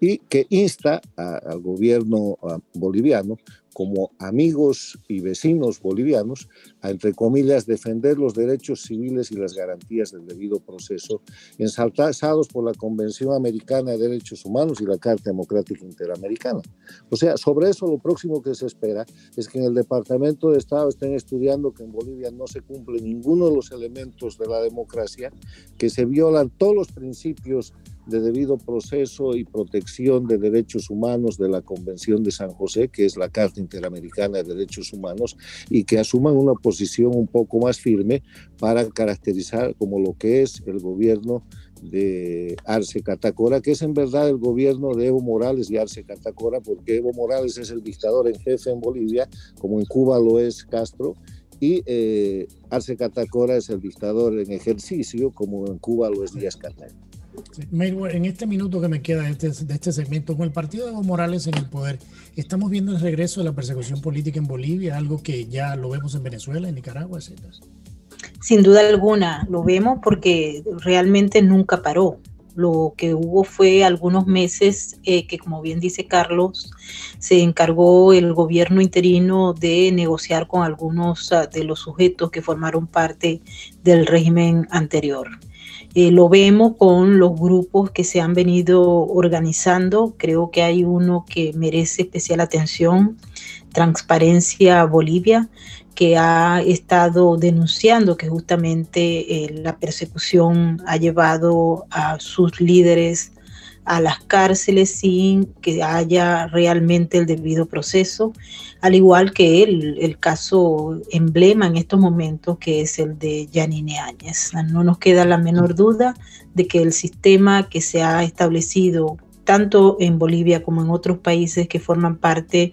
y que insta a, al gobierno a, boliviano como amigos y vecinos bolivianos a, entre comillas, defender los derechos civiles y las garantías del debido proceso, ensalzados por la Convención Americana de Derechos Humanos y la Carta Democrática Interamericana. O sea, sobre eso lo próximo que se espera es que en el Departamento de Estado estén estudiando que en Bolivia no se cumple ninguno de los elementos de la democracia, que se violan todos los principios de debido proceso y protección de derechos humanos de la Convención de San José, que es la Carta Interamericana de Derechos Humanos, y que asuman una posición un poco más firme para caracterizar como lo que es el gobierno de Arce Catacora, que es en verdad el gobierno de Evo Morales y Arce Catacora, porque Evo Morales es el dictador en jefe en Bolivia, como en Cuba lo es Castro, y eh, Arce Catacora es el dictador en ejercicio, como en Cuba lo es Díaz Canel en este minuto que me queda de este, de este segmento, con el partido de Evo Morales en el poder, ¿estamos viendo el regreso de la persecución política en Bolivia, algo que ya lo vemos en Venezuela, en Nicaragua, etcétera? Sin duda alguna, lo vemos porque realmente nunca paró. Lo que hubo fue algunos meses eh, que, como bien dice Carlos, se encargó el gobierno interino de negociar con algunos ah, de los sujetos que formaron parte del régimen anterior. Eh, lo vemos con los grupos que se han venido organizando. Creo que hay uno que merece especial atención, Transparencia Bolivia, que ha estado denunciando que justamente eh, la persecución ha llevado a sus líderes a las cárceles sin que haya realmente el debido proceso, al igual que el, el caso emblema en estos momentos que es el de Yanine Áñez. No nos queda la menor duda de que el sistema que se ha establecido tanto en Bolivia como en otros países que forman parte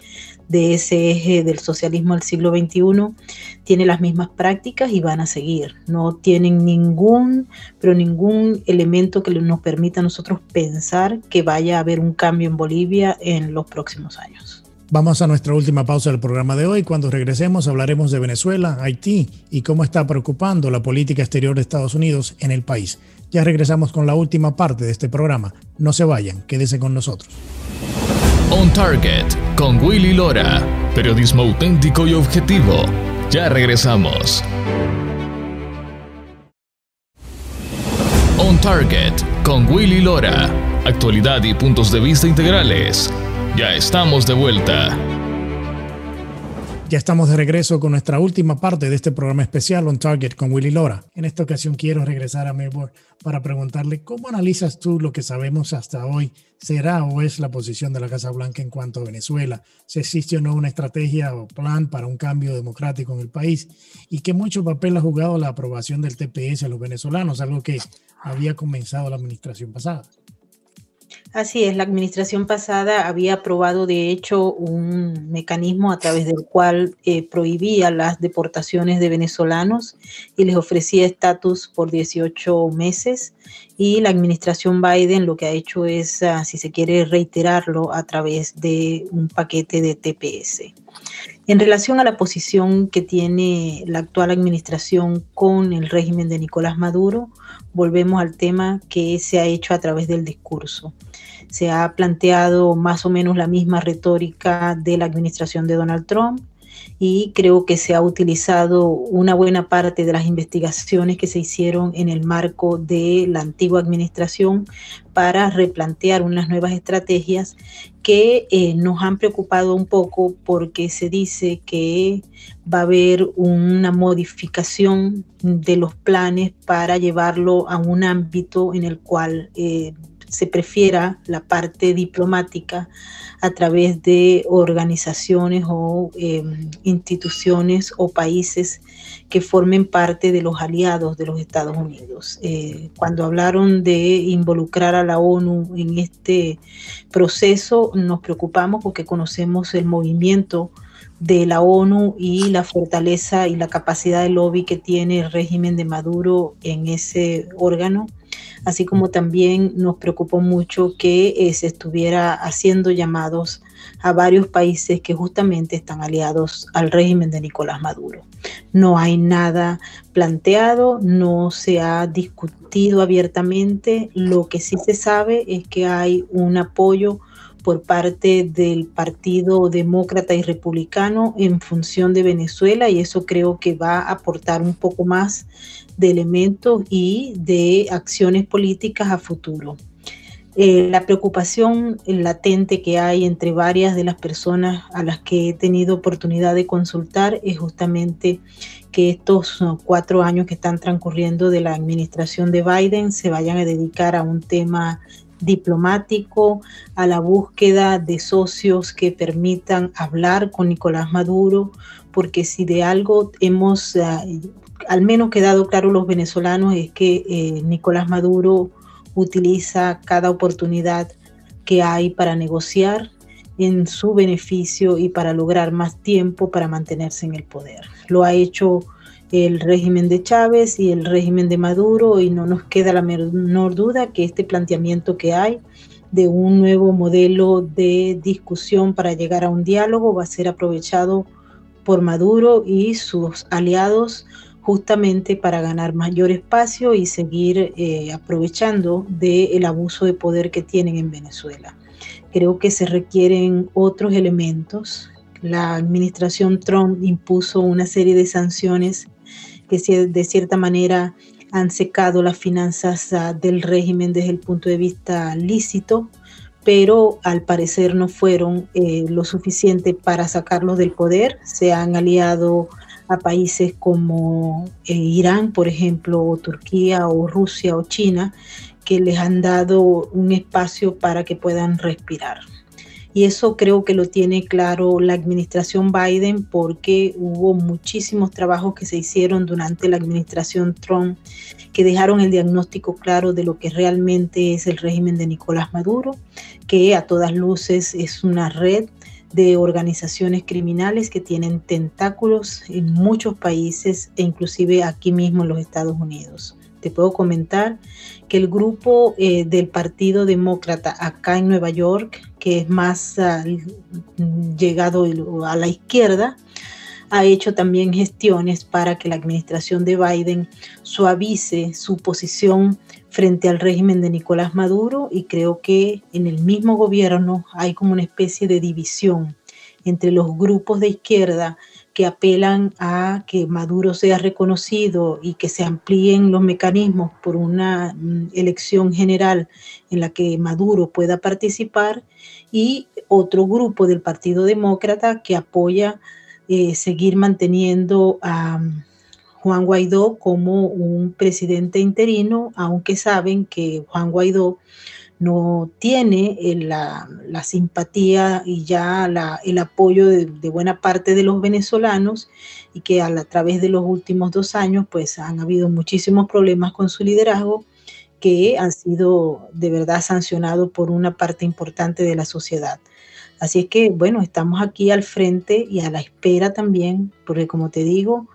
de ese eje del socialismo del siglo XXI tiene las mismas prácticas y van a seguir. No tienen ningún, pero ningún elemento que nos permita a nosotros pensar que vaya a haber un cambio en Bolivia en los próximos años. Vamos a nuestra última pausa del programa de hoy. Cuando regresemos hablaremos de Venezuela, Haití y cómo está preocupando la política exterior de Estados Unidos en el país. Ya regresamos con la última parte de este programa. No se vayan, quédese con nosotros. On Target con Willy Lora. Periodismo auténtico y objetivo. Ya regresamos. On Target con Willy Lora. Actualidad y puntos de vista integrales. Ya estamos de vuelta. Ya estamos de regreso con nuestra última parte de este programa especial On Target con Willy Lora. En esta ocasión quiero regresar a Melbourne para preguntarle cómo analizas tú lo que sabemos hasta hoy será o es la posición de la Casa Blanca en cuanto a Venezuela, si existe o no una estrategia o plan para un cambio democrático en el país y qué mucho papel ha jugado la aprobación del TPS a los venezolanos, algo que había comenzado la administración pasada. Así es, la administración pasada había aprobado de hecho un mecanismo a través del cual eh, prohibía las deportaciones de venezolanos y les ofrecía estatus por 18 meses y la administración Biden lo que ha hecho es, ah, si se quiere, reiterarlo a través de un paquete de TPS. En relación a la posición que tiene la actual administración con el régimen de Nicolás Maduro, volvemos al tema que se ha hecho a través del discurso. Se ha planteado más o menos la misma retórica de la administración de Donald Trump y creo que se ha utilizado una buena parte de las investigaciones que se hicieron en el marco de la antigua administración para replantear unas nuevas estrategias que eh, nos han preocupado un poco porque se dice que va a haber una modificación de los planes para llevarlo a un ámbito en el cual eh, se prefiera la parte diplomática a través de organizaciones o em, instituciones o países que formen parte de los aliados de los Estados Unidos. Eh, cuando hablaron de involucrar a la ONU en este proceso, nos preocupamos porque conocemos el movimiento de la ONU y la fortaleza y la capacidad de lobby que tiene el régimen de Maduro en ese órgano así como también nos preocupó mucho que eh, se estuviera haciendo llamados a varios países que justamente están aliados al régimen de Nicolás Maduro. No hay nada planteado, no se ha discutido abiertamente, lo que sí se sabe es que hay un apoyo por parte del Partido Demócrata y Republicano en función de Venezuela y eso creo que va a aportar un poco más de elementos y de acciones políticas a futuro. Eh, la preocupación latente que hay entre varias de las personas a las que he tenido oportunidad de consultar es justamente que estos cuatro años que están transcurriendo de la administración de Biden se vayan a dedicar a un tema diplomático, a la búsqueda de socios que permitan hablar con Nicolás Maduro, porque si de algo hemos eh, al menos quedado claro los venezolanos es que eh, Nicolás Maduro utiliza cada oportunidad que hay para negociar en su beneficio y para lograr más tiempo para mantenerse en el poder. Lo ha hecho el régimen de Chávez y el régimen de Maduro y no nos queda la menor duda que este planteamiento que hay de un nuevo modelo de discusión para llegar a un diálogo va a ser aprovechado por Maduro y sus aliados justamente para ganar mayor espacio y seguir eh, aprovechando del abuso de poder que tienen en Venezuela. Creo que se requieren otros elementos. La administración Trump impuso una serie de sanciones que de cierta manera han secado las finanzas ah, del régimen desde el punto de vista lícito, pero al parecer no fueron eh, lo suficiente para sacarlos del poder. Se han aliado a países como eh, Irán, por ejemplo, o Turquía, o Rusia, o China, que les han dado un espacio para que puedan respirar. Y eso creo que lo tiene claro la administración Biden porque hubo muchísimos trabajos que se hicieron durante la administración Trump que dejaron el diagnóstico claro de lo que realmente es el régimen de Nicolás Maduro, que a todas luces es una red de organizaciones criminales que tienen tentáculos en muchos países e inclusive aquí mismo en los Estados Unidos. Te puedo comentar que el grupo eh, del Partido Demócrata acá en Nueva York, que es más ah, llegado a la izquierda, ha hecho también gestiones para que la administración de Biden suavice su posición frente al régimen de Nicolás Maduro y creo que en el mismo gobierno hay como una especie de división entre los grupos de izquierda que apelan a que Maduro sea reconocido y que se amplíen los mecanismos por una mm, elección general en la que Maduro pueda participar y otro grupo del Partido Demócrata que apoya eh, seguir manteniendo a mm, Juan Guaidó como un presidente interino, aunque saben que Juan Guaidó no tiene eh, la, simpatía y ya el apoyo de, buena parte de los venezolanos y que a, través de los últimos dos años pues han habido muchísimos problemas con su liderazgo que han sido de verdad sancionados por una parte importante de la sociedad. Así es que bueno, estamos aquí al frente y a la espera también, porque como te digo,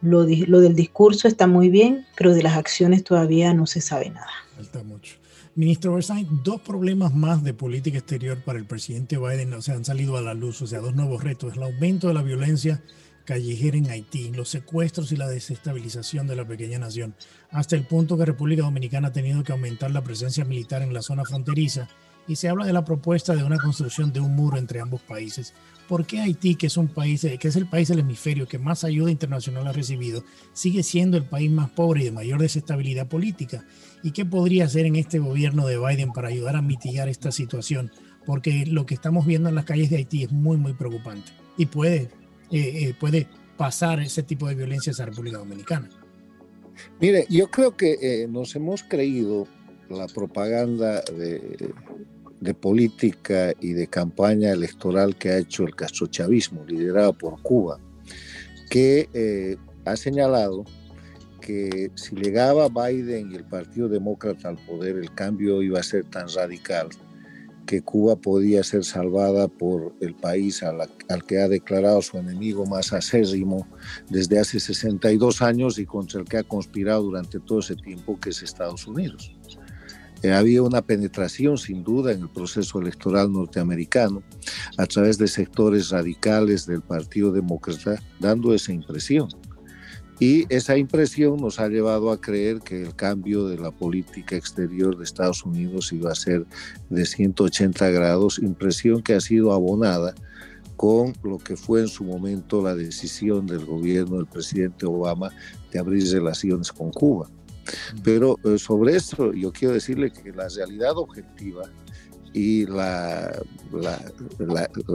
lo, lo del discurso está muy bien, pero de las acciones todavía no se sabe nada. Falta mucho. Ministro Versailles, dos problemas más de política exterior para el presidente Biden o sea, han salido a la luz, o sea, dos nuevos retos, el aumento de la violencia callejera en Haití, los secuestros y la desestabilización de la pequeña nación, hasta el punto que República Dominicana ha tenido que aumentar la presencia militar en la zona fronteriza y se habla de la propuesta de una construcción de un muro entre ambos países. ¿Por qué Haití, que es un país, que es el país del hemisferio que más ayuda internacional ha recibido, sigue siendo el país más pobre y de mayor desestabilidad política? ¿Y qué podría hacer en este gobierno de Biden para ayudar a mitigar esta situación? Porque lo que estamos viendo en las calles de Haití es muy, muy preocupante y puede, eh, eh, puede pasar ese tipo de violencia a República Dominicana. Mire, yo creo que eh, nos hemos creído la propaganda de, de, política y de campaña electoral que ha hecho el castrochavismo, liderado por Cuba, que ha señalado que si llegaba Biden y el Partido Demócrata al poder, el cambio iba a ser tan radical que Cuba podía ser salvada por el país al que ha declarado su enemigo más acérrimo desde hace 62 años y contra el que ha conspirado durante todo ese tiempo, que es Estados Unidos. Eh, había una penetración sin duda en el proceso electoral norteamericano a través de sectores radicales del Partido Demócrata, dando esa impresión. Y esa impresión nos ha llevado a creer que el cambio de la política exterior de Estados Unidos iba a ser de 180 grados, impresión que ha sido abonada con lo que fue en su momento la decisión del gobierno del presidente Obama de abrir relaciones con Cuba. Pero eh, sobre esto yo quiero decirle que la realidad objetiva y la, la,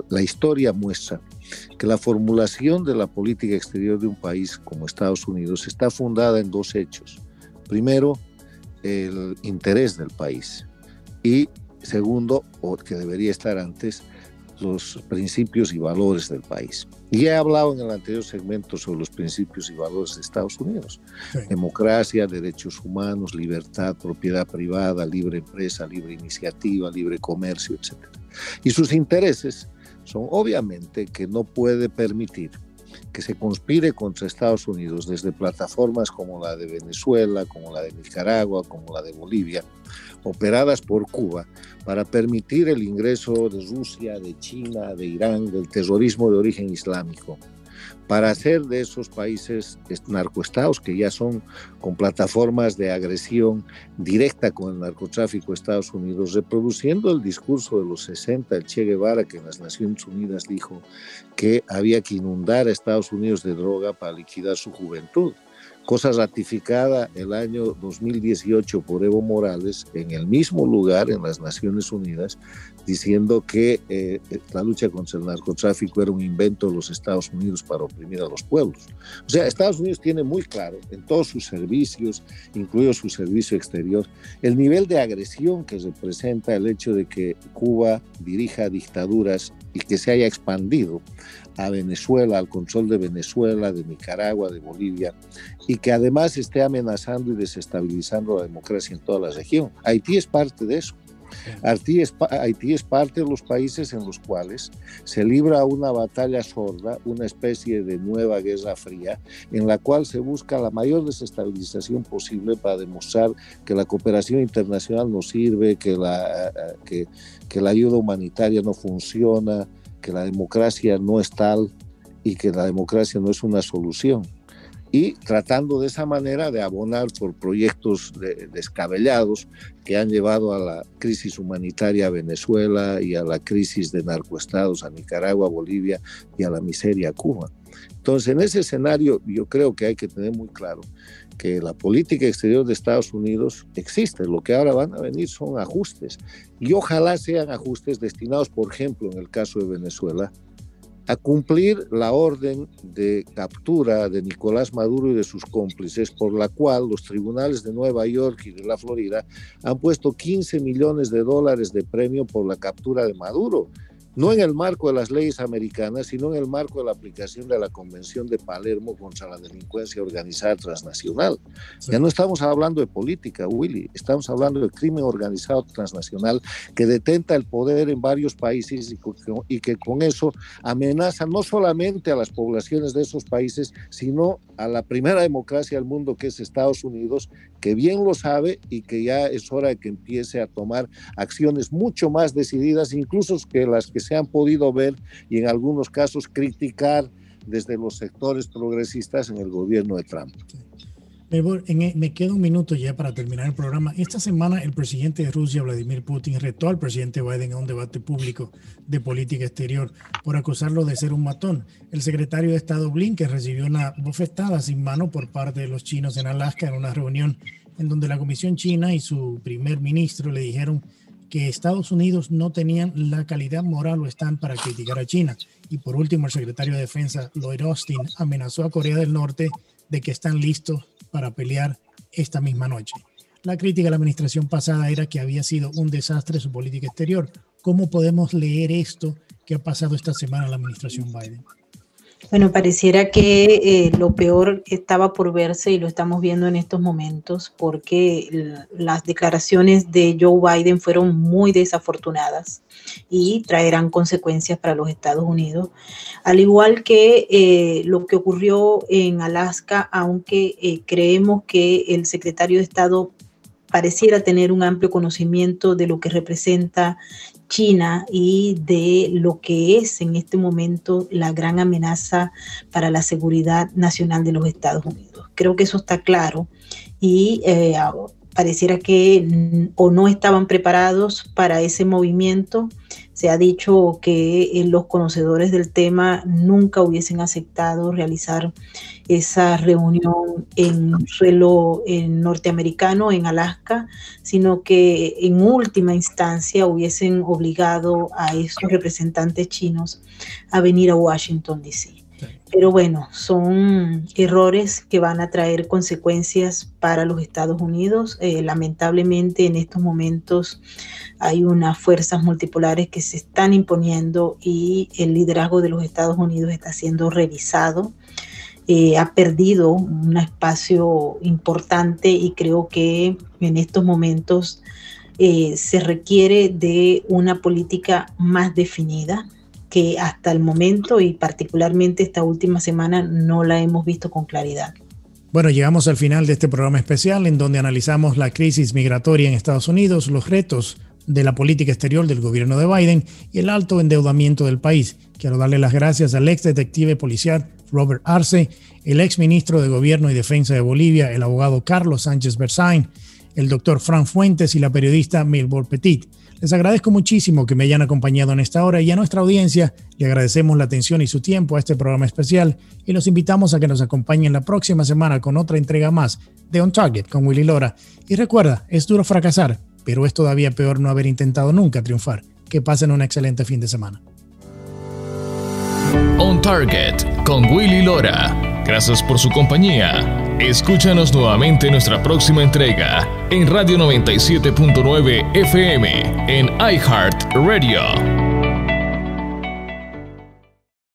la, historia muestra que la formulación de la política exterior de un país como Estados Unidos está fundada en dos hechos. Primero, el interés del país y segundo, o que debería estar antes, los principios y valores del país. Y he hablado en el anterior segmento sobre los principios y valores de Estados Unidos. Democracia, derechos humanos, libertad, propiedad privada, libre empresa, libre iniciativa, libre comercio, etc. Y sus intereses son obviamente que no puede permitir que se conspire contra Estados Unidos desde plataformas como la de Venezuela, como la de Nicaragua, como la de Bolivia, operadas por Cuba, para permitir el ingreso de Rusia, de China, de Irán, del terrorismo de origen islámico para hacer de esos países narcoestados, que ya son con plataformas de agresión directa con el narcotráfico Estados Unidos, reproduciendo el discurso de los 60, el Che Guevara, que en las Naciones Unidas dijo que había que inundar a Estados Unidos de droga para liquidar su juventud. Cosa ratificada el año 2018 por Evo Morales en el mismo lugar en las Naciones Unidas, diciendo que eh, la lucha contra el narcotráfico era un invento de los Estados Unidos para oprimir a los pueblos. O sea, Estados Unidos tiene muy claro en todos sus servicios, incluido su servicio exterior, el nivel de agresión que representa el hecho de que Cuba dirija dictaduras y que se haya expandido a Venezuela, al control de Venezuela, de Nicaragua, de Bolivia, y que además esté amenazando y desestabilizando la democracia en toda la región. Haití es parte de eso. Haití es, parte de los países en los cuales se libra una batalla sorda, una especie de nueva guerra fría, en la cual se busca la mayor desestabilización posible para demostrar que la cooperación internacional no sirve, que la, eh, que, que la ayuda humanitaria no funciona, que la democracia no es tal y que la democracia no es una solución. Y tratando de esa manera de abonar por proyectos descabellados que han llevado a la crisis humanitaria a Venezuela y a la crisis de narcoestados a Nicaragua, Bolivia y a la miseria a Cuba. Entonces, en ese escenario yo creo que hay que tener muy claro que la política exterior de Estados Unidos existe. Lo que ahora van a venir son ajustes. Y ojalá sean ajustes destinados, por ejemplo, en el caso de Venezuela, a cumplir la orden de captura de Nicolás Maduro y de sus cómplices, por la cual los tribunales de Nueva York y de la Florida han puesto 15 millones de dólares de premio por la captura de Maduro no en el marco de las leyes americanas, sino en el marco de la aplicación de la Convención de Palermo contra la delincuencia organizada transnacional. Ya no estamos hablando de política, Willy, estamos hablando de crimen organizado transnacional que detenta el poder en varios países y, que con eso amenaza no solamente a las poblaciones de esos países, sino a la primera democracia del mundo que es Estados Unidos, que bien lo sabe y que ya es hora de que empiece a tomar acciones mucho más decididas, incluso que las que se han podido ver y en algunos casos criticar desde los sectores progresistas en el gobierno de Trump. Me, me queda un minuto ya para terminar el programa. Esta semana el presidente de Rusia, Vladimir Putin, retó al presidente Biden a un debate público de política exterior por acusarlo de ser un matón. El secretario de Estado Blinken recibió una bofetada sin mano por parte de los chinos en Alaska en una reunión en donde la Comisión China y su primer ministro le dijeron que Estados Unidos no tenían la calidad moral o están para criticar a China. Y por último, el secretario de Defensa, Lloyd Austin, amenazó a Corea del Norte de que están listos para pelear esta misma noche. La crítica a la administración pasada era que había sido un desastre su política exterior. ¿Cómo podemos leer esto que ha pasado esta semana en la administración Biden? Bueno, pareciera que eh, lo peor estaba por verse y lo estamos viendo en estos momentos porque las declaraciones de Joe Biden fueron muy desafortunadas y traerán consecuencias para los Estados Unidos. Al igual que eh, lo que ocurrió en Alaska, aunque eh, creemos que el secretario de Estado pareciera tener un amplio conocimiento de lo que representa China y de lo que es en este momento la gran amenaza para la seguridad nacional de los Estados Unidos. Creo que eso está claro y eh, pareciera que o no estaban preparados para ese movimiento. Se ha dicho que eh, los conocedores del tema nunca hubiesen aceptado realizar esa reunión en suelo norteamericano, en Alaska, sino que en última instancia hubiesen obligado a esos representantes chinos a venir a Washington, D.C. Pero bueno, son errores que van a traer consecuencias para los Estados Unidos. Eh, lamentablemente en estos momentos hay unas fuerzas multipolares que se están imponiendo y el liderazgo de los Estados Unidos está siendo revisado. Eh, ha perdido un espacio importante y creo que en estos momentos eh, se requiere de una política más definida que hasta el momento y particularmente esta última semana no la hemos visto con claridad. Bueno, llegamos al final de este programa especial en donde analizamos la crisis migratoria en Estados Unidos, los retos de la política exterior del gobierno de Biden y el alto endeudamiento del país. Quiero darle las gracias al ex detective policial Robert Arce, el ex ministro de Gobierno y Defensa de Bolivia, el abogado Carlos Sánchez Berzain, el doctor Fran Fuentes y la periodista Milbor Petit. Les agradezco muchísimo que me hayan acompañado en esta hora y a nuestra audiencia le agradecemos la atención y su tiempo a este programa especial y los invitamos a que nos acompañen la próxima semana con otra entrega más de On Target con Willy Lora. Y recuerda, es duro fracasar, pero es todavía peor no haber intentado nunca triunfar. Que pasen un excelente fin de semana. On Target con Willy Lora. Gracias por su compañía. Escúchanos nuevamente en nuestra próxima entrega en Radio 97.9 FM en iHeart Radio.